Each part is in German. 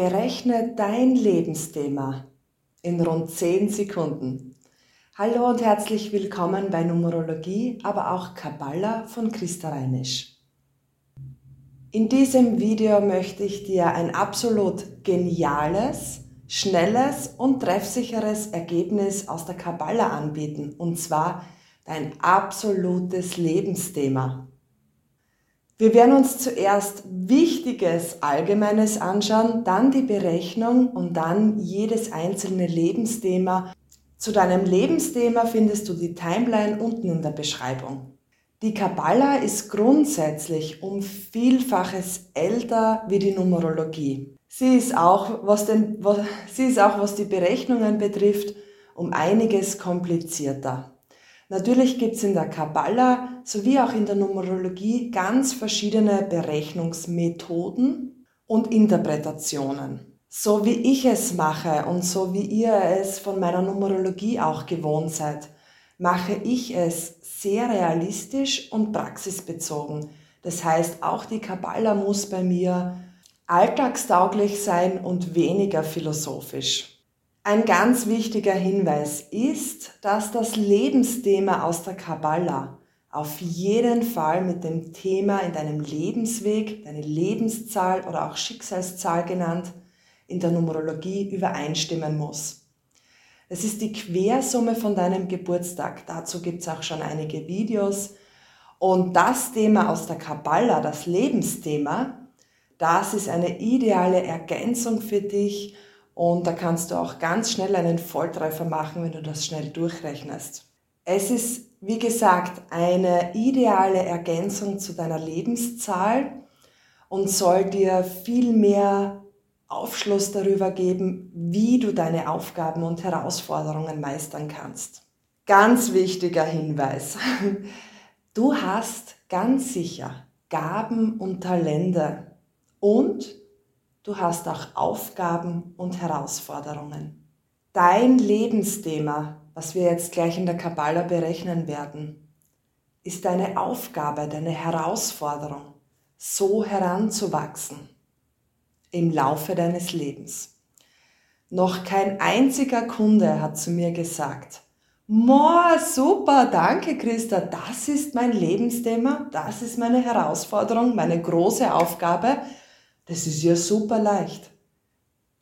Berechne dein Lebensthema in rund 10 Sekunden. Hallo und herzlich willkommen bei Numerologie, aber auch Kabbala von Christa Reinisch. In diesem Video möchte ich dir ein absolut geniales, schnelles und treffsicheres Ergebnis aus der Kabbala anbieten, und zwar dein absolutes Lebensthema. Wir werden uns zuerst Wichtiges, Allgemeines anschauen, dann die Berechnung und dann jedes einzelne Lebensthema. Zu deinem Lebensthema findest du die Timeline unten in der Beschreibung. Die Kabbala ist grundsätzlich um Vielfaches älter wie die Numerologie. Sie ist auch, was, den, was, sie ist auch, was die Berechnungen betrifft, um einiges komplizierter. Natürlich gibt es in der Kabbala sowie auch in der Numerologie ganz verschiedene Berechnungsmethoden und Interpretationen. So wie ich es mache und so wie ihr es von meiner Numerologie auch gewohnt seid, mache ich es sehr realistisch und praxisbezogen. Das heißt, auch die Kabbala muss bei mir alltagstauglich sein und weniger philosophisch. Ein ganz wichtiger Hinweis ist, dass das Lebensthema aus der Kabbala auf jeden Fall mit dem Thema in deinem Lebensweg, deine Lebenszahl oder auch Schicksalszahl genannt, in der Numerologie übereinstimmen muss. Es ist die Quersumme von deinem Geburtstag. Dazu gibt es auch schon einige Videos. Und das Thema aus der Kabbala, das Lebensthema, das ist eine ideale Ergänzung für dich und da kannst du auch ganz schnell einen Volltreffer machen, wenn du das schnell durchrechnest. Es ist, wie gesagt, eine ideale Ergänzung zu deiner Lebenszahl und soll dir viel mehr Aufschluss darüber geben, wie du deine Aufgaben und Herausforderungen meistern kannst. Ganz wichtiger Hinweis. Du hast ganz sicher Gaben und Talente und du hast auch Aufgaben und Herausforderungen. Dein Lebensthema, was wir jetzt gleich in der Kabbala berechnen werden, ist deine Aufgabe, deine Herausforderung, so heranzuwachsen im Laufe deines Lebens. Noch kein einziger Kunde hat zu mir gesagt, Moa, super, danke Christa, das ist mein Lebensthema, das ist meine Herausforderung, meine große Aufgabe, das ist ja super leicht.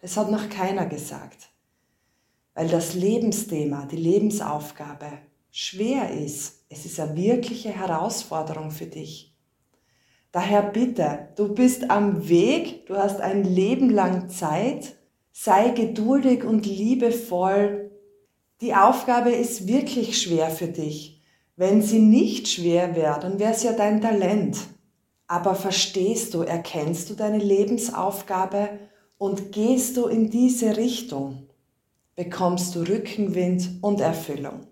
Das hat noch keiner gesagt. Weil das Lebensthema, die Lebensaufgabe schwer ist. Es ist eine wirkliche Herausforderung für dich. Daher bitte, du bist am Weg, du hast ein Leben lang Zeit, sei geduldig und liebevoll. Die Aufgabe ist wirklich schwer für dich. Wenn sie nicht schwer wäre, dann wäre es ja dein Talent. Aber verstehst du, erkennst du deine Lebensaufgabe und gehst du in diese Richtung, bekommst du Rückenwind und Erfüllung.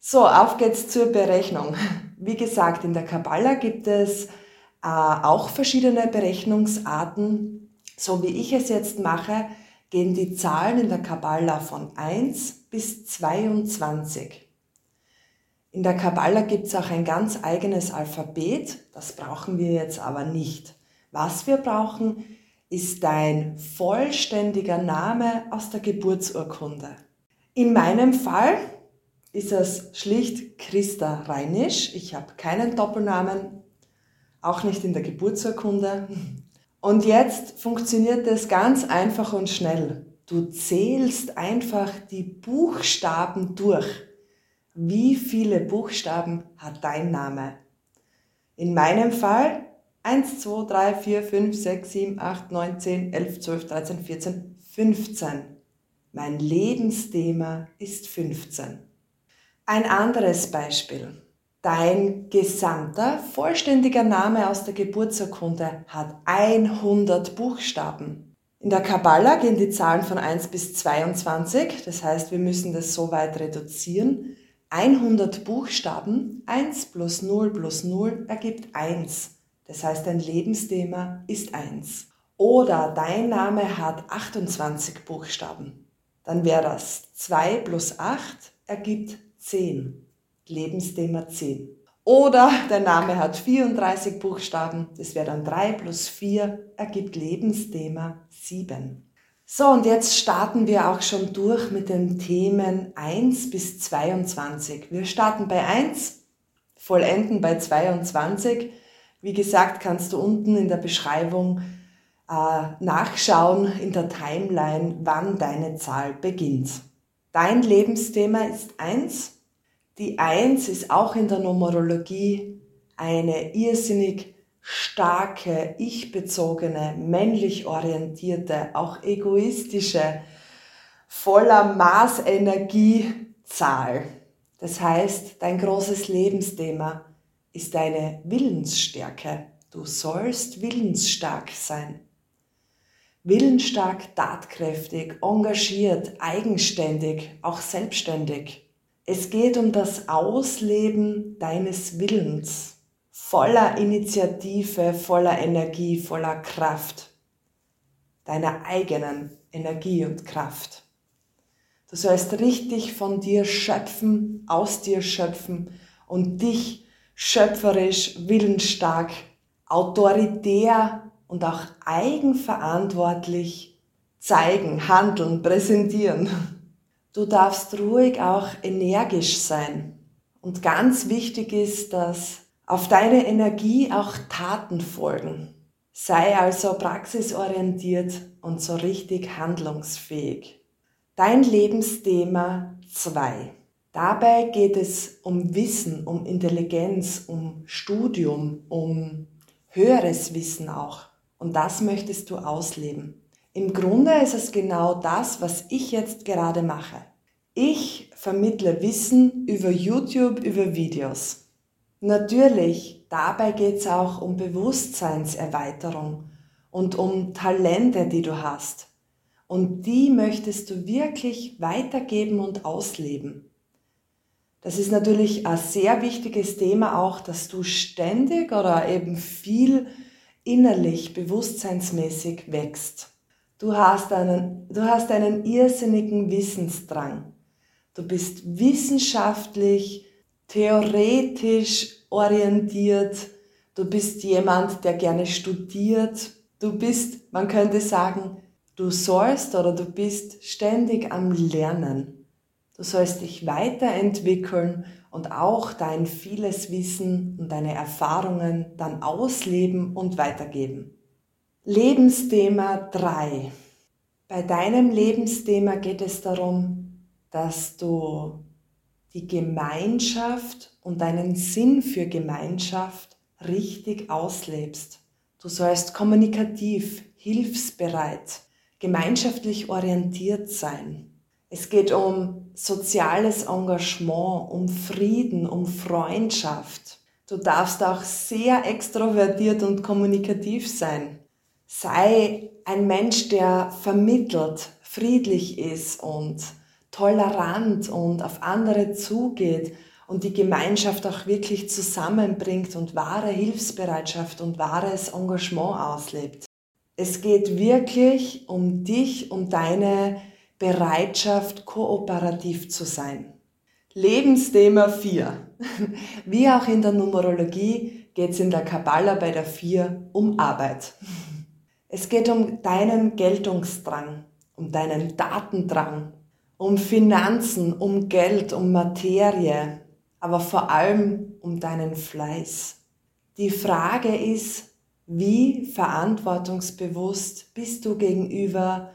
So, auf geht's zur Berechnung. Wie gesagt, in der Kabbala gibt es äh, auch verschiedene Berechnungsarten. So wie ich es jetzt mache, gehen die Zahlen in der Kabbala von 1 bis 22. In der Kabbala gibt es auch ein ganz eigenes Alphabet, das brauchen wir jetzt aber nicht. Was wir brauchen, ist dein vollständiger Name aus der Geburtsurkunde. In meinem Fall ist es schlicht Christa Reinisch. Ich habe keinen Doppelnamen, auch nicht in der Geburtsurkunde. Und jetzt funktioniert es ganz einfach und schnell. Du zählst einfach die Buchstaben durch. Wie viele Buchstaben hat dein Name? In meinem Fall 1, 2, 3, 4, 5, 6, 7, 8, 9, 10, 11, 12, 13, 14, 15. Mein Lebensthema ist 15. Ein anderes Beispiel. Dein gesamter vollständiger Name aus der Geburtsurkunde hat 100 Buchstaben. In der Kabbala gehen die Zahlen von 1 bis 22, das heißt, wir müssen das so weit reduzieren, 100 Buchstaben, 1 plus 0 plus 0 ergibt 1. Das heißt, dein Lebensthema ist 1. Oder dein Name hat 28 Buchstaben. Dann wäre das 2 plus 8 ergibt 10. Lebensthema 10. Oder der Name hat 34 Buchstaben, das wäre dann 3 plus 4 ergibt Lebensthema 7. So, und jetzt starten wir auch schon durch mit den Themen 1 bis 22. Wir starten bei 1, vollenden bei 22. Wie gesagt, kannst du unten in der Beschreibung äh, nachschauen in der Timeline, wann deine Zahl beginnt. Dein Lebensthema ist 1 die Eins ist auch in der Numerologie eine irrsinnig starke, ich-bezogene, männlich orientierte, auch egoistische, voller Maßenergiezahl. Das heißt, dein großes Lebensthema ist deine Willensstärke. Du sollst willensstark sein. Willensstark, tatkräftig, engagiert, eigenständig, auch selbstständig. Es geht um das Ausleben deines Willens, voller Initiative, voller Energie, voller Kraft, deiner eigenen Energie und Kraft. Du sollst richtig von dir schöpfen, aus dir schöpfen und dich schöpferisch, willensstark, autoritär und auch eigenverantwortlich zeigen, handeln, präsentieren. Du darfst ruhig auch energisch sein. Und ganz wichtig ist, dass auf deine Energie auch Taten folgen. Sei also praxisorientiert und so richtig handlungsfähig. Dein Lebensthema 2. Dabei geht es um Wissen, um Intelligenz, um Studium, um höheres Wissen auch. Und das möchtest du ausleben. Im Grunde ist es genau das, was ich jetzt gerade mache. Ich vermittle Wissen über YouTube, über Videos. Natürlich, dabei geht es auch um Bewusstseinserweiterung und um Talente, die du hast. Und die möchtest du wirklich weitergeben und ausleben. Das ist natürlich ein sehr wichtiges Thema auch, dass du ständig oder eben viel innerlich, bewusstseinsmäßig wächst. Du hast einen, du hast einen irrsinnigen Wissensdrang. Du bist wissenschaftlich, theoretisch orientiert. Du bist jemand, der gerne studiert. Du bist, man könnte sagen, du sollst oder du bist ständig am Lernen. Du sollst dich weiterentwickeln und auch dein vieles Wissen und deine Erfahrungen dann ausleben und weitergeben. Lebensthema 3. Bei deinem Lebensthema geht es darum, dass du die Gemeinschaft und deinen Sinn für Gemeinschaft richtig auslebst. Du sollst kommunikativ, hilfsbereit, gemeinschaftlich orientiert sein. Es geht um soziales Engagement, um Frieden, um Freundschaft. Du darfst auch sehr extrovertiert und kommunikativ sein. Sei ein Mensch, der vermittelt, friedlich ist und tolerant und auf andere zugeht und die Gemeinschaft auch wirklich zusammenbringt und wahre Hilfsbereitschaft und wahres Engagement auslebt. Es geht wirklich um dich, um deine Bereitschaft, kooperativ zu sein. Lebensthema 4. Wie auch in der Numerologie geht es in der Kabbala bei der 4 um Arbeit. Es geht um deinen Geltungsdrang, um deinen Datendrang, um Finanzen, um Geld, um Materie, aber vor allem um deinen Fleiß. Die Frage ist, wie verantwortungsbewusst bist du gegenüber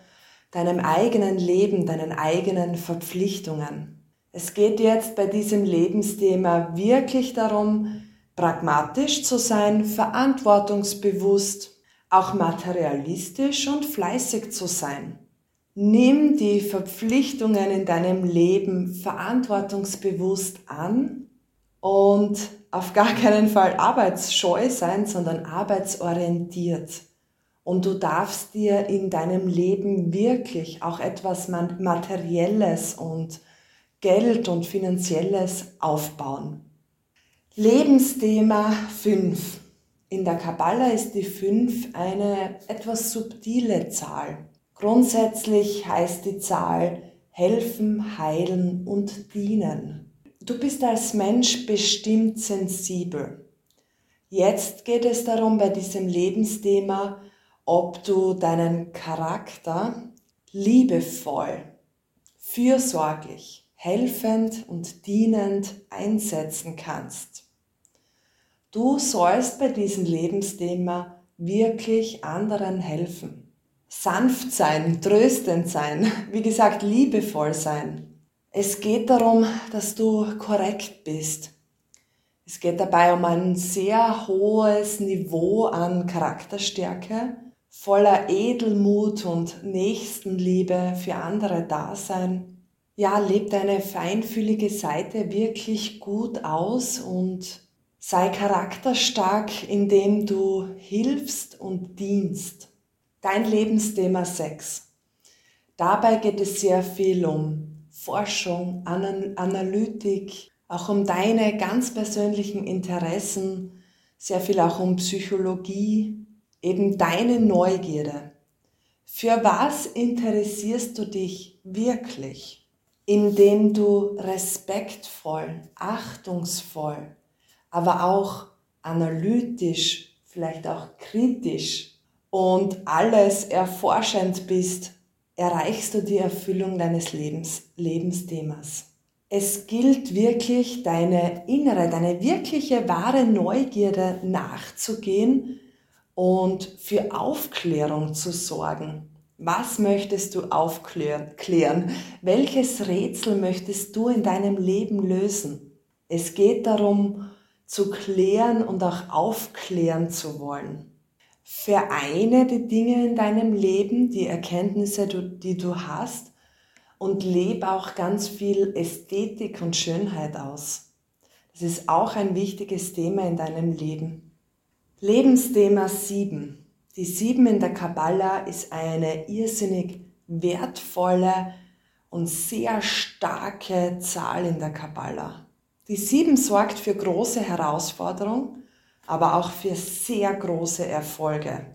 deinem eigenen Leben, deinen eigenen Verpflichtungen? Es geht jetzt bei diesem Lebensthema wirklich darum, pragmatisch zu sein, verantwortungsbewusst auch materialistisch und fleißig zu sein. Nimm die Verpflichtungen in deinem Leben verantwortungsbewusst an und auf gar keinen Fall arbeitsscheu sein, sondern arbeitsorientiert. Und du darfst dir in deinem Leben wirklich auch etwas Materielles und Geld und Finanzielles aufbauen. Lebensthema 5. In der Kabbala ist die 5 eine etwas subtile Zahl. Grundsätzlich heißt die Zahl helfen, heilen und dienen. Du bist als Mensch bestimmt sensibel. Jetzt geht es darum bei diesem Lebensthema, ob du deinen Charakter liebevoll, fürsorglich, helfend und dienend einsetzen kannst. Du sollst bei diesem Lebensthema wirklich anderen helfen. Sanft sein, tröstend sein, wie gesagt, liebevoll sein. Es geht darum, dass du korrekt bist. Es geht dabei um ein sehr hohes Niveau an Charakterstärke, voller Edelmut und Nächstenliebe für andere Dasein. Ja, lebt deine feinfühlige Seite wirklich gut aus und sei charakterstark, indem du hilfst und dienst. Dein Lebensthema Sex. Dabei geht es sehr viel um Forschung, Analytik, auch um deine ganz persönlichen Interessen, sehr viel auch um Psychologie, eben deine Neugierde. Für was interessierst du dich wirklich? Indem du respektvoll, achtungsvoll, aber auch analytisch, vielleicht auch kritisch und alles erforschend bist, erreichst du die Erfüllung deines Lebens, Lebensthemas. Es gilt wirklich, deine innere, deine wirkliche wahre Neugierde nachzugehen und für Aufklärung zu sorgen. Was möchtest du aufklären? Welches Rätsel möchtest du in deinem Leben lösen? Es geht darum, zu klären und auch aufklären zu wollen. Vereine die Dinge in deinem Leben, die Erkenntnisse, die du hast und lebe auch ganz viel Ästhetik und Schönheit aus. Das ist auch ein wichtiges Thema in deinem Leben. Lebensthema 7. Die 7 in der Kabbala ist eine irrsinnig wertvolle und sehr starke Zahl in der Kabbala. Die 7 sorgt für große Herausforderungen, aber auch für sehr große Erfolge.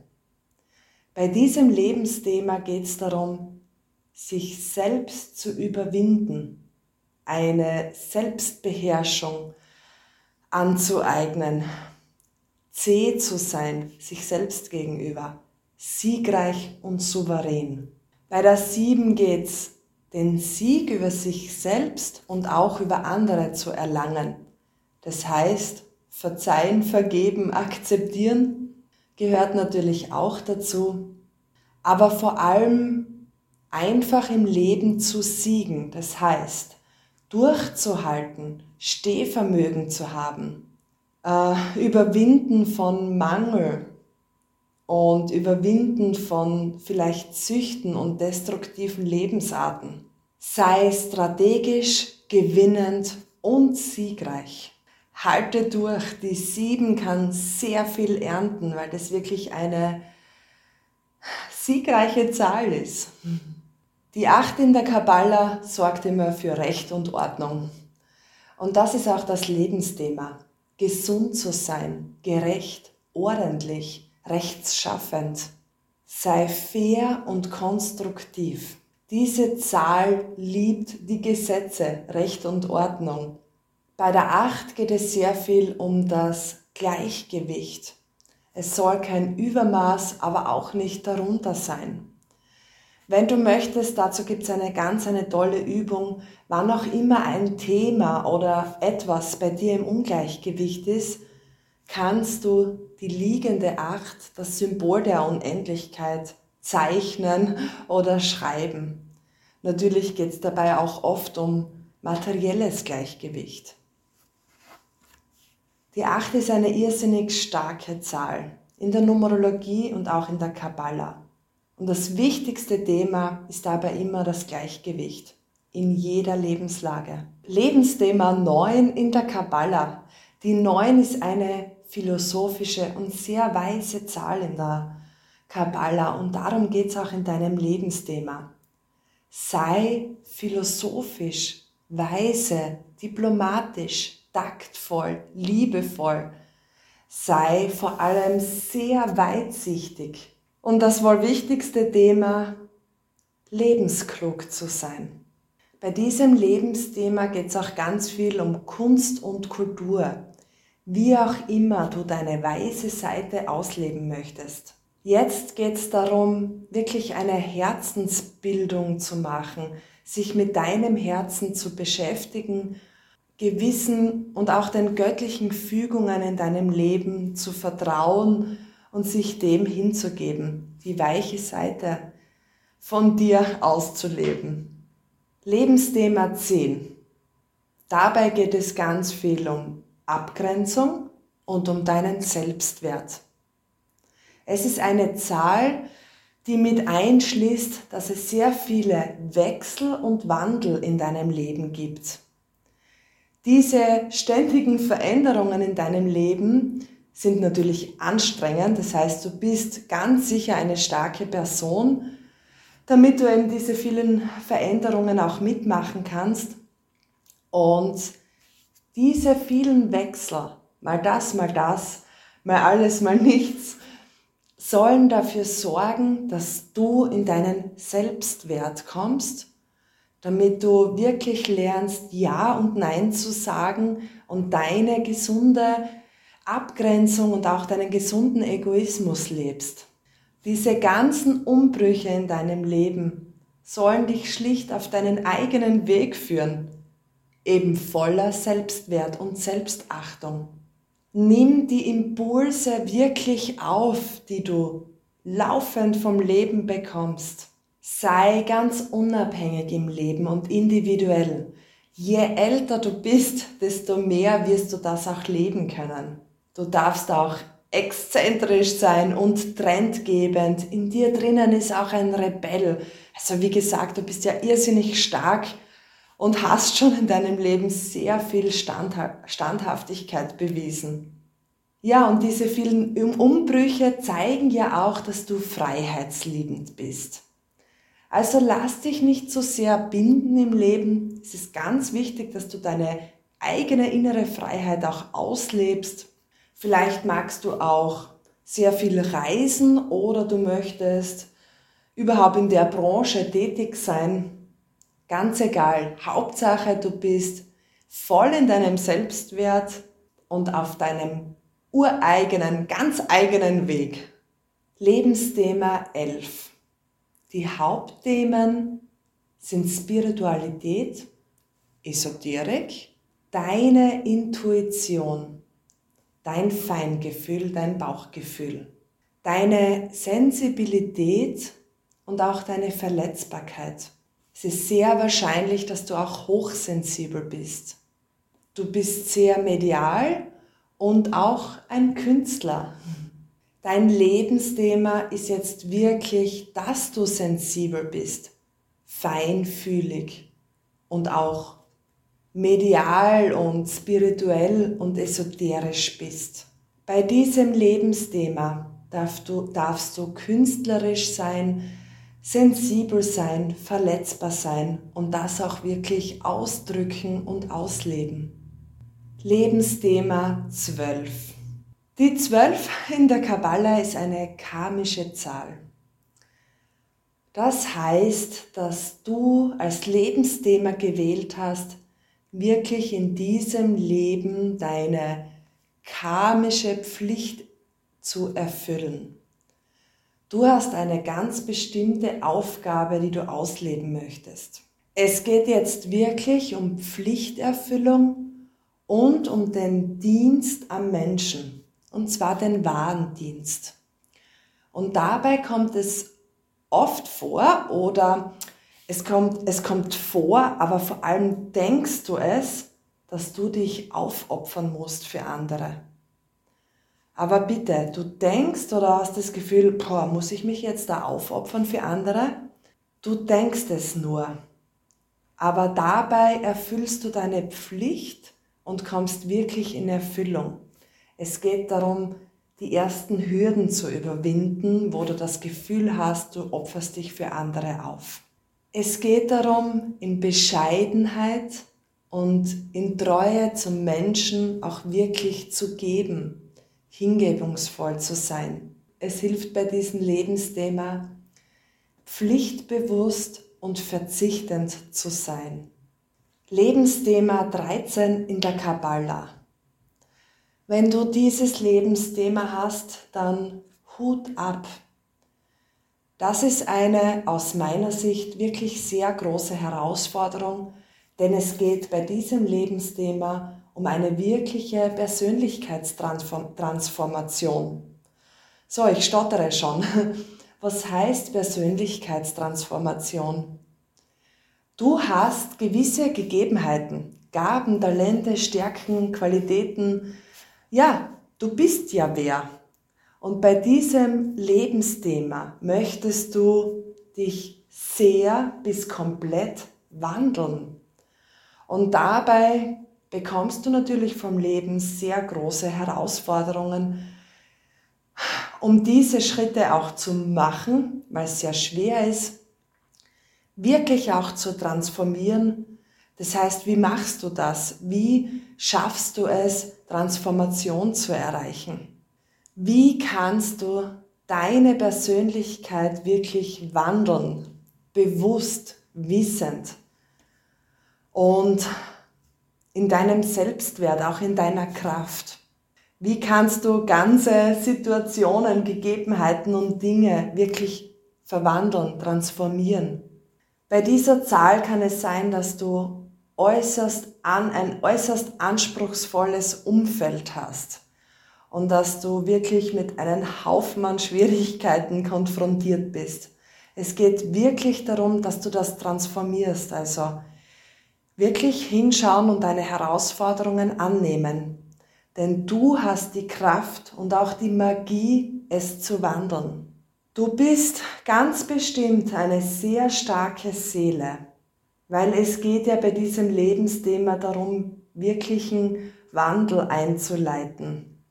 Bei diesem Lebensthema geht es darum, sich selbst zu überwinden, eine Selbstbeherrschung anzueignen, zäh zu sein, sich selbst gegenüber, siegreich und souverän. Bei der sieben geht's, den Sieg über sich selbst und auch über andere zu erlangen. Das heißt, verzeihen, vergeben, akzeptieren gehört natürlich auch dazu, aber vor allem einfach im Leben zu siegen, das heißt, durchzuhalten, Stehvermögen zu haben, äh, Überwinden von Mangel und Überwinden von vielleicht Süchten und destruktiven Lebensarten. Sei strategisch, gewinnend und siegreich. Halte durch. Die sieben kann sehr viel ernten, weil das wirklich eine siegreiche Zahl ist. Die acht in der Kabbala sorgt immer für Recht und Ordnung. Und das ist auch das Lebensthema gesund zu sein, gerecht, ordentlich, rechtsschaffend. Sei fair und konstruktiv. Diese Zahl liebt die Gesetze, Recht und Ordnung. Bei der Acht geht es sehr viel um das Gleichgewicht. Es soll kein Übermaß, aber auch nicht darunter sein. Wenn du möchtest, dazu gibt es eine ganz eine tolle Übung, wann auch immer ein Thema oder etwas bei dir im Ungleichgewicht ist, kannst du die liegende Acht, das Symbol der Unendlichkeit, zeichnen oder schreiben. Natürlich geht es dabei auch oft um materielles Gleichgewicht. Die Acht ist eine irrsinnig starke Zahl in der Numerologie und auch in der Kabbala. Und das wichtigste Thema ist dabei immer das Gleichgewicht in jeder Lebenslage. Lebensthema 9 in der Kabbala. Die 9 ist eine philosophische und sehr weise Zahl in der Kabbala und darum geht es auch in deinem Lebensthema. Sei philosophisch, weise, diplomatisch, taktvoll, liebevoll. Sei vor allem sehr weitsichtig und das wohl wichtigste Thema, lebensklug zu sein. Bei diesem Lebensthema geht es auch ganz viel um Kunst und Kultur, wie auch immer du deine weise Seite ausleben möchtest. Jetzt geht es darum, wirklich eine Herzensbildung zu machen, sich mit deinem Herzen zu beschäftigen, Gewissen und auch den göttlichen Fügungen in deinem Leben zu vertrauen und sich dem hinzugeben, die weiche Seite von dir auszuleben. Lebensthema 10. Dabei geht es ganz viel um Abgrenzung und um deinen Selbstwert. Es ist eine Zahl, die mit einschließt, dass es sehr viele Wechsel und Wandel in deinem Leben gibt. Diese ständigen Veränderungen in deinem Leben sind natürlich anstrengend. Das heißt, du bist ganz sicher eine starke Person, damit du eben diese vielen Veränderungen auch mitmachen kannst. Und diese vielen Wechsel, mal das, mal das, mal alles, mal nichts, sollen dafür sorgen, dass du in deinen Selbstwert kommst, damit du wirklich lernst, Ja und Nein zu sagen und deine gesunde Abgrenzung und auch deinen gesunden Egoismus lebst. Diese ganzen Umbrüche in deinem Leben sollen dich schlicht auf deinen eigenen Weg führen, eben voller Selbstwert und Selbstachtung. Nimm die Impulse wirklich auf, die du laufend vom Leben bekommst. Sei ganz unabhängig im Leben und individuell. Je älter du bist, desto mehr wirst du das auch leben können. Du darfst auch exzentrisch sein und trendgebend. In dir drinnen ist auch ein Rebell. Also wie gesagt, du bist ja irrsinnig stark und hast schon in deinem Leben sehr viel Standhaftigkeit bewiesen. Ja, und diese vielen Umbrüche zeigen ja auch, dass du freiheitsliebend bist. Also lass dich nicht so sehr binden im Leben. Es ist ganz wichtig, dass du deine eigene innere Freiheit auch auslebst. Vielleicht magst du auch sehr viel reisen oder du möchtest überhaupt in der Branche tätig sein. Ganz egal. Hauptsache, du bist voll in deinem Selbstwert und auf deinem ureigenen, ganz eigenen Weg. Lebensthema 11. Die Hauptthemen sind Spiritualität, Esoterik, deine Intuition, dein Feingefühl, dein Bauchgefühl, deine Sensibilität und auch deine Verletzbarkeit. Es ist sehr wahrscheinlich, dass du auch hochsensibel bist. Du bist sehr medial und auch ein Künstler. Dein Lebensthema ist jetzt wirklich, dass du sensibel bist, feinfühlig und auch medial und spirituell und esoterisch bist. Bei diesem Lebensthema darfst du, darfst du künstlerisch sein, sensibel sein, verletzbar sein und das auch wirklich ausdrücken und ausleben. Lebensthema 12. Die 12 in der Kabbala ist eine karmische Zahl. Das heißt, dass du als Lebensthema gewählt hast, wirklich in diesem Leben deine karmische Pflicht zu erfüllen. Du hast eine ganz bestimmte Aufgabe, die du ausleben möchtest. Es geht jetzt wirklich um Pflichterfüllung und um den Dienst am Menschen, und zwar den wahren Dienst. Und dabei kommt es oft vor oder es kommt, es kommt vor, aber vor allem denkst du es, dass du dich aufopfern musst für andere. Aber bitte, du denkst oder hast das Gefühl, boah, muss ich mich jetzt da aufopfern für andere? Du denkst es nur. Aber dabei erfüllst du deine Pflicht und kommst wirklich in Erfüllung. Es geht darum, die ersten Hürden zu überwinden, wo du das Gefühl hast, du opferst dich für andere auf. Es geht darum, in Bescheidenheit und in Treue zum Menschen auch wirklich zu geben, hingebungsvoll zu sein. Es hilft bei diesem Lebensthema, pflichtbewusst und verzichtend zu sein. Lebensthema 13 in der Kabbala. Wenn du dieses Lebensthema hast, dann Hut ab. Das ist eine aus meiner Sicht wirklich sehr große Herausforderung, denn es geht bei diesem Lebensthema um eine wirkliche Persönlichkeitstransformation. So, ich stottere schon. Was heißt Persönlichkeitstransformation? Du hast gewisse Gegebenheiten, Gaben, Talente, Stärken, Qualitäten. Ja, du bist ja wer. Und bei diesem Lebensthema möchtest du dich sehr bis komplett wandeln. Und dabei bekommst du natürlich vom Leben sehr große Herausforderungen, um diese Schritte auch zu machen, weil es sehr schwer ist, wirklich auch zu transformieren. Das heißt, wie machst du das? Wie schaffst du es, Transformation zu erreichen? Wie kannst du deine Persönlichkeit wirklich wandeln, bewusst, wissend und in deinem Selbstwert, auch in deiner Kraft? Wie kannst du ganze Situationen, Gegebenheiten und Dinge wirklich verwandeln, transformieren? Bei dieser Zahl kann es sein, dass du äußerst an, ein äußerst anspruchsvolles Umfeld hast und dass du wirklich mit einem Haufen Schwierigkeiten konfrontiert bist. Es geht wirklich darum, dass du das transformierst, also wirklich hinschauen und deine Herausforderungen annehmen denn du hast die Kraft und auch die Magie, es zu wandeln. Du bist ganz bestimmt eine sehr starke Seele, weil es geht ja bei diesem Lebensthema darum, wirklichen Wandel einzuleiten,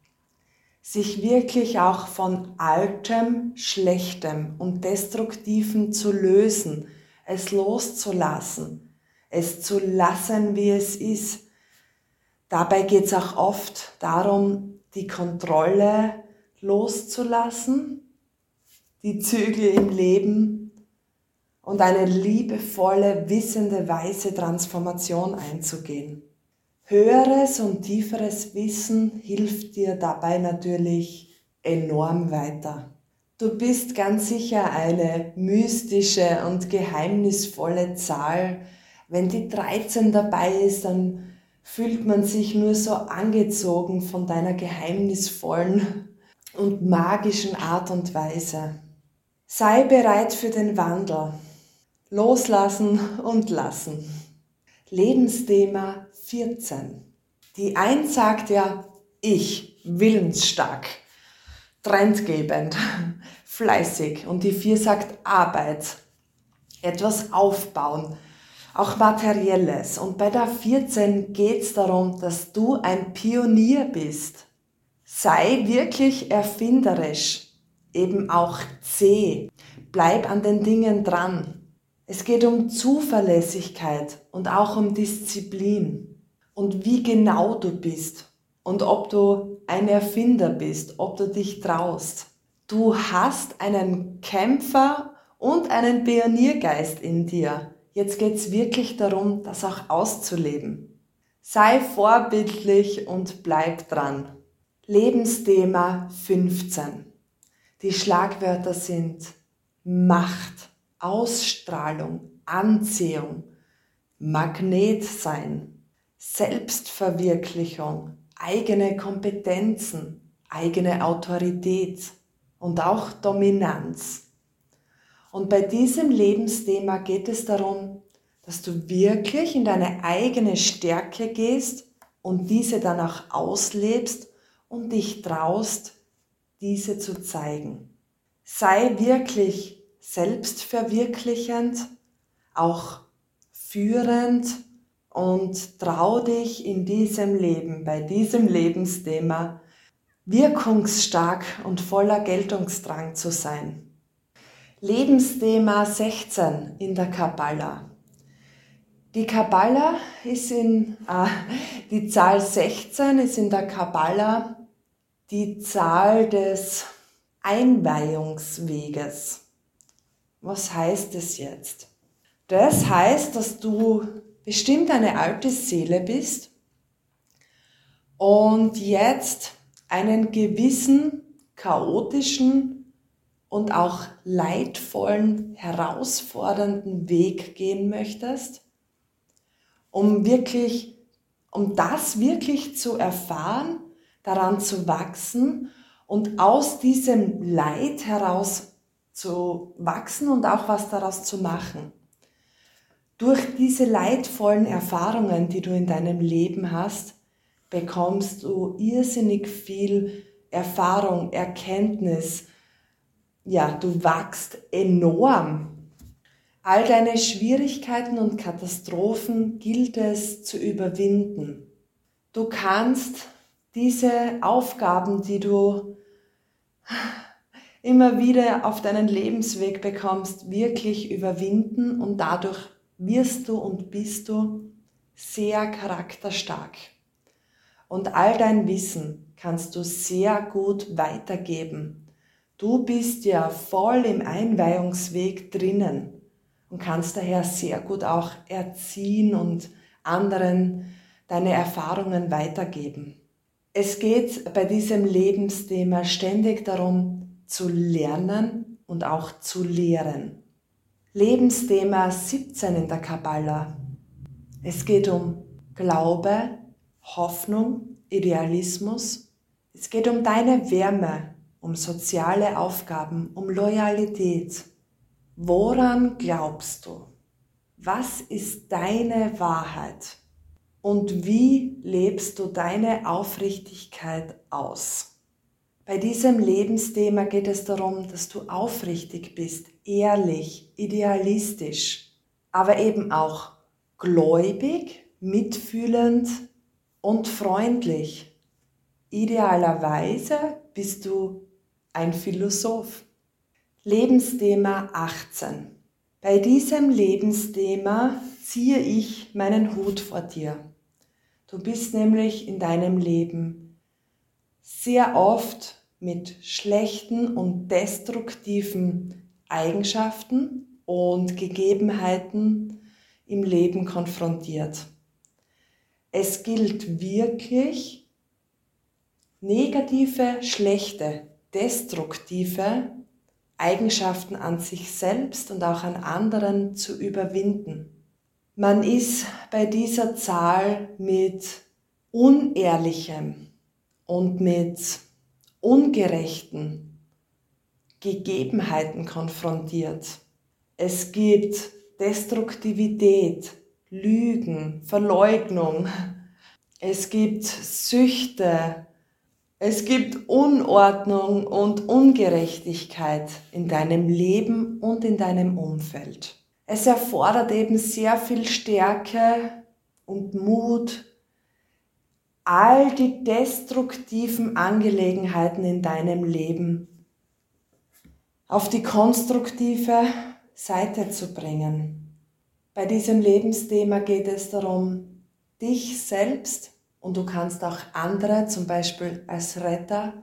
sich wirklich auch von altem, schlechtem und destruktivem zu lösen, es loszulassen, es zu lassen, wie es ist, Dabei geht es auch oft darum, die Kontrolle loszulassen, die Zügel im Leben und eine liebevolle, wissende, weise Transformation einzugehen. Höheres und tieferes Wissen hilft dir dabei natürlich enorm weiter. Du bist ganz sicher eine mystische und geheimnisvolle Zahl. Wenn die 13 dabei ist, dann fühlt man sich nur so angezogen von deiner geheimnisvollen und magischen Art und Weise. Sei bereit für den Wandel. Loslassen und lassen. Lebensthema 14. Die Eins sagt ja, ich, willensstark, trendgebend, fleißig. Und die Vier sagt Arbeit, etwas aufbauen, auch materielles. Und bei der 14 geht es darum, dass du ein Pionier bist. Sei wirklich erfinderisch, eben auch zäh. Bleib an den Dingen dran. Es geht um Zuverlässigkeit und auch um Disziplin und wie genau du bist und ob du ein Erfinder bist, ob du dich traust. Du hast einen Kämpfer und einen Pioniergeist in dir. Jetzt geht es wirklich darum, das auch auszuleben. Sei vorbildlich und bleib dran. Lebensthema 15. Die Schlagwörter sind Macht, Ausstrahlung, Anziehung, Magnet sein, Selbstverwirklichung, eigene Kompetenzen, eigene Autorität und auch Dominanz. Und bei diesem Lebensthema geht es darum, dass du wirklich in deine eigene Stärke gehst und diese dann auch auslebst und dich traust, diese zu zeigen. Sei wirklich selbstverwirklichend, auch führend und trau dich in diesem Leben, bei diesem Lebensthema, wirkungsstark und voller Geltungsdrang zu sein. Lebensthema 16 in der Kabbala. Die Kabbala ist in, äh, die Zahl 16 ist in der Kabbala die Zahl des Einweihungsweges. Was heißt es jetzt? Das heißt, dass du bestimmt eine alte Seele bist und jetzt einen gewissen chaotischen und auch leidvollen, herausfordernden Weg gehen möchtest, um wirklich, um das wirklich zu erfahren, daran zu wachsen und aus diesem Leid heraus zu wachsen und auch was daraus zu machen. Durch diese leidvollen Erfahrungen, die du in deinem Leben hast, bekommst du irrsinnig viel Erfahrung, Erkenntnis. Ja, du wachst enorm. All deine Schwierigkeiten und Katastrophen gilt es zu überwinden. Du kannst diese Aufgaben, die du immer wieder auf deinen Lebensweg bekommst, wirklich überwinden und dadurch wirst du und bist du sehr charakterstark. Und all dein Wissen kannst du sehr gut weitergeben. Du bist ja voll im Einweihungsweg drinnen und kannst daher sehr gut auch erziehen und anderen deine Erfahrungen weitergeben. Es geht bei diesem Lebensthema ständig darum, zu lernen und auch zu lehren. Lebensthema 17 in der Kabbala. Es geht um Glaube, Hoffnung, Idealismus. Es geht um deine Wärme, um soziale Aufgaben, um Loyalität. Woran glaubst du? Was ist deine Wahrheit? und wie lebst du deine Aufrichtigkeit aus? Bei diesem Lebensthema geht es darum, dass du aufrichtig bist, ehrlich, idealistisch, aber eben auch gläubig, mitfühlend und freundlich. Idealerweise bist du ein Philosoph. Lebensthema 18. Bei diesem Lebensthema ziehe ich meinen Hut vor dir. Du bist nämlich in deinem Leben sehr oft mit schlechten und destruktiven Eigenschaften und Gegebenheiten im Leben konfrontiert. Es gilt wirklich, negative, schlechte, destruktive Eigenschaften an sich selbst und auch an anderen zu überwinden. Man ist bei dieser Zahl mit unehrlichem und mit ungerechten Gegebenheiten konfrontiert. Es gibt Destruktivität, Lügen, Verleugnung. Es gibt Süchte. Es gibt Unordnung und Ungerechtigkeit in deinem Leben und in deinem Umfeld. Es erfordert eben sehr viel Stärke und Mut, all die destruktiven Angelegenheiten in deinem Leben auf die konstruktive Seite zu bringen. Bei diesem Lebensthema geht es darum, dich selbst und du kannst auch andere, zum Beispiel als Retter,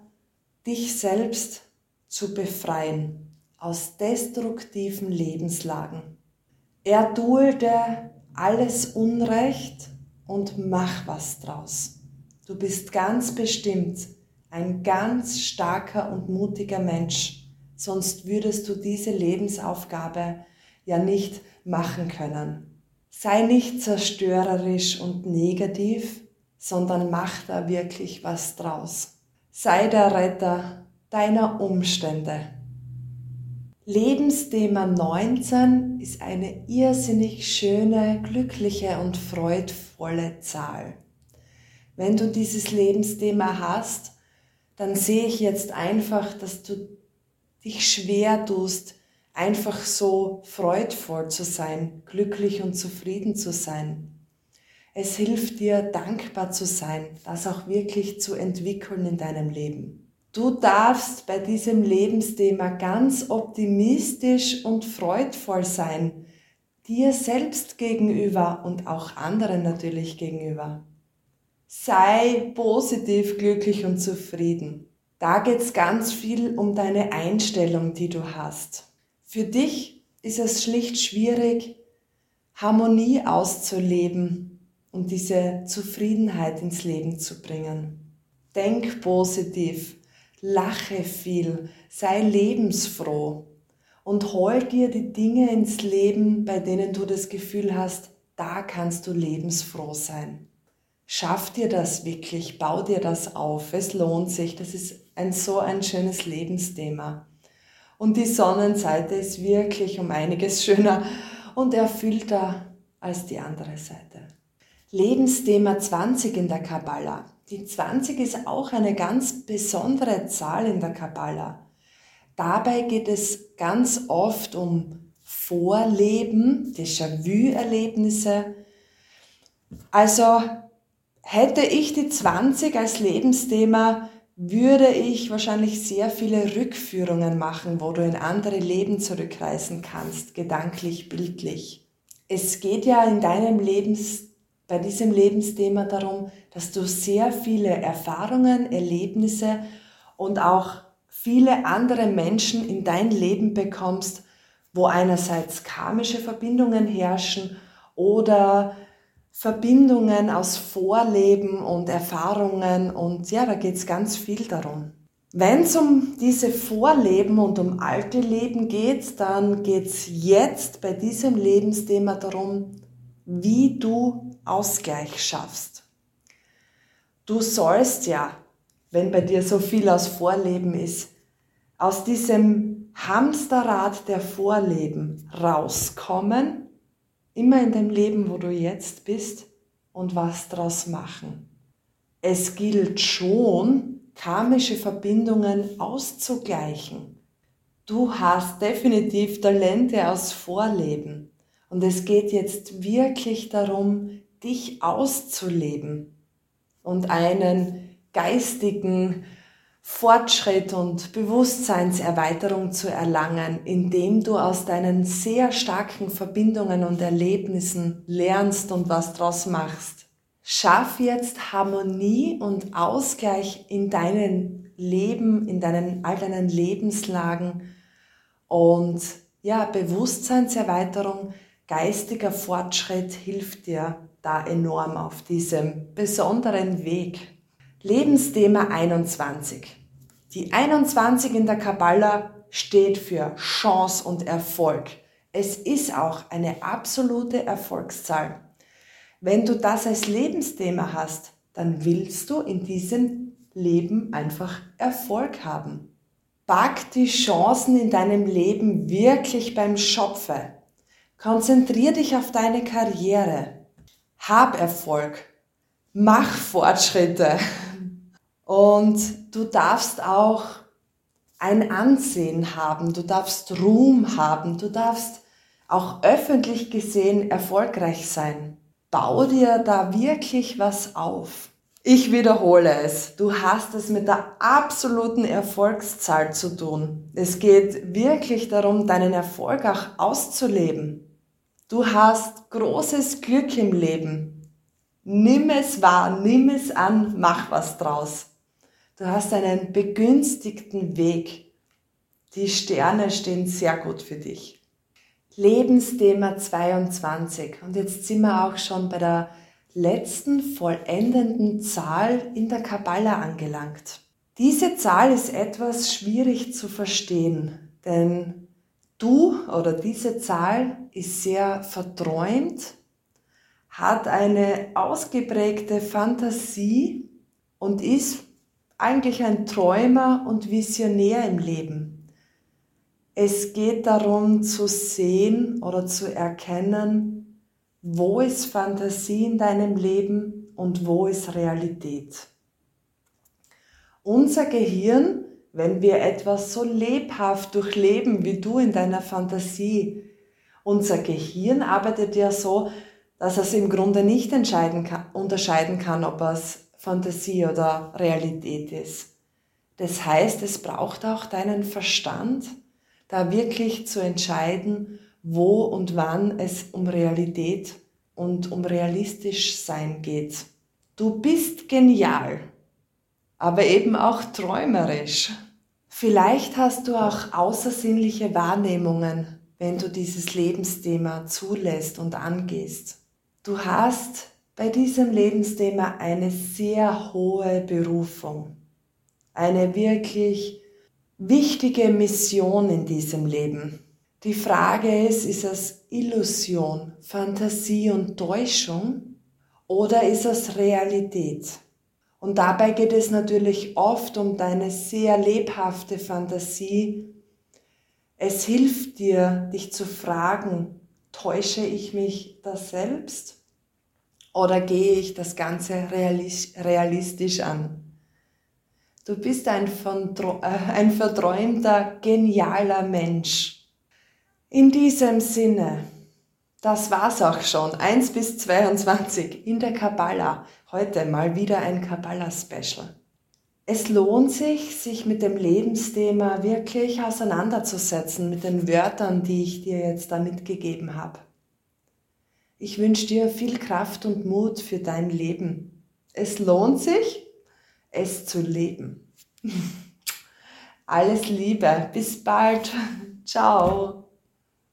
dich selbst zu befreien aus destruktiven Lebenslagen. Erdulde alles Unrecht und mach was draus. Du bist ganz bestimmt ein ganz starker und mutiger Mensch, sonst würdest du diese Lebensaufgabe ja nicht machen können. Sei nicht zerstörerisch und negativ, sondern mach da wirklich was draus. Sei der Retter deiner Umstände. Lebensthema 19 ist eine irrsinnig schöne, glückliche und freudvolle Zahl. Wenn du dieses Lebensthema hast, dann sehe ich jetzt einfach, dass du dich schwer tust, einfach so freudvoll zu sein, glücklich und zufrieden zu sein. Es hilft dir, dankbar zu sein, das auch wirklich zu entwickeln in deinem Leben. Du darfst bei diesem Lebensthema ganz optimistisch und freudvoll sein, dir selbst gegenüber und auch anderen natürlich gegenüber. Sei positiv, glücklich und zufrieden. Da geht's ganz viel um deine Einstellung, die du hast. Für dich ist es schlicht schwierig, Harmonie auszuleben und diese Zufriedenheit ins Leben zu bringen. Denk positiv, lache viel, sei lebensfroh und hol dir die Dinge ins Leben, bei denen du das Gefühl hast, da kannst du lebensfroh sein. Schaff dir das wirklich, bau dir das auf, es lohnt sich, das ist ein so ein schönes Lebensthema. Und die Sonnenseite ist wirklich um einiges schöner und erfüllter als die andere Seite. Lebensthema 20 in der Kabbala. Die 20 ist auch eine ganz besondere Zahl in der Kabbala. Dabei geht es ganz oft um Vorleben, Déjà-vu-Erlebnisse. Also hätte ich die 20 als Lebensthema, würde ich wahrscheinlich sehr viele Rückführungen machen, wo du in andere Leben zurückreisen kannst, gedanklich, bildlich. Es geht ja in deinem Lebens, bei diesem Lebensthema darum, dass du sehr viele Erfahrungen, Erlebnisse und auch viele andere Menschen in dein Leben bekommst, wo einerseits karmische Verbindungen herrschen oder Verbindungen aus Vorleben und Erfahrungen und ja, da geht es ganz viel darum. Wenn es um diese Vorleben und um alte Leben geht, dann geht es jetzt bei diesem Lebensthema darum, wie du Ausgleich schaffst. Du sollst ja, wenn bei dir so viel aus Vorleben ist, aus diesem Hamsterrad der Vorleben rauskommen immer in dem Leben, wo du jetzt bist und was daraus machen. Es gilt schon, karmische Verbindungen auszugleichen. Du hast definitiv Talente aus Vorleben und es geht jetzt wirklich darum, dich auszuleben und einen geistigen, Fortschritt und Bewusstseinserweiterung zu erlangen, indem du aus deinen sehr starken Verbindungen und Erlebnissen lernst und was draus machst. Schaff jetzt Harmonie und Ausgleich in deinem Leben, in deinen, all deinen Lebenslagen und ja, Bewusstseinserweiterung, geistiger Fortschritt hilft dir da enorm auf diesem besonderen Weg. Lebensthema 21. Die 21 in der Kabbala steht für Chance und Erfolg. Es ist auch eine absolute Erfolgszahl. Wenn du das als Lebensthema hast, dann willst du in diesem Leben einfach Erfolg haben. Pack die Chancen in deinem Leben wirklich beim Schopfe. Konzentrier dich auf deine Karriere. Hab Erfolg. Mach Fortschritte. Und du darfst auch ein Ansehen haben, du darfst Ruhm haben, du darfst auch öffentlich gesehen erfolgreich sein. Bau dir da wirklich was auf. Ich wiederhole es, du hast es mit der absoluten Erfolgszahl zu tun. Es geht wirklich darum, deinen Erfolg auch auszuleben. Du hast großes Glück im Leben. Nimm es wahr, nimm es an, mach was draus. Du hast einen begünstigten Weg. Die Sterne stehen sehr gut für dich. Lebensthema 22. Und jetzt sind wir auch schon bei der letzten vollendenden Zahl in der Kabbala angelangt. Diese Zahl ist etwas schwierig zu verstehen, denn du oder diese Zahl ist sehr verträumt, hat eine ausgeprägte Fantasie und ist eigentlich ein Träumer und Visionär im Leben. Es geht darum zu sehen oder zu erkennen, wo ist Fantasie in deinem Leben und wo ist Realität. Unser Gehirn, wenn wir etwas so lebhaft durchleben wie du in deiner Fantasie, unser Gehirn arbeitet ja so, dass es im Grunde nicht kann, unterscheiden kann, ob es Fantasie oder Realität ist. Das heißt, es braucht auch deinen Verstand, da wirklich zu entscheiden, wo und wann es um Realität und um realistisch sein geht. Du bist genial, aber eben auch träumerisch. Vielleicht hast du auch außersinnliche Wahrnehmungen wenn du dieses Lebensthema zulässt und angehst. Du hast bei diesem Lebensthema eine sehr hohe Berufung, eine wirklich wichtige Mission in diesem Leben. Die Frage ist, ist es Illusion, Fantasie und Täuschung oder ist es Realität? Und dabei geht es natürlich oft um deine sehr lebhafte Fantasie. Es hilft dir, dich zu fragen, täusche ich mich da selbst oder gehe ich das Ganze realistisch an? Du bist ein, äh, ein verträumter, genialer Mensch. In diesem Sinne, das war's auch schon. 1 bis 22 in der Kabbala. Heute mal wieder ein Kabbala-Special. Es lohnt sich, sich mit dem Lebensthema wirklich auseinanderzusetzen, mit den Wörtern, die ich dir jetzt da mitgegeben habe. Ich wünsche dir viel Kraft und Mut für dein Leben. Es lohnt sich, es zu leben. Alles Liebe, bis bald. Ciao.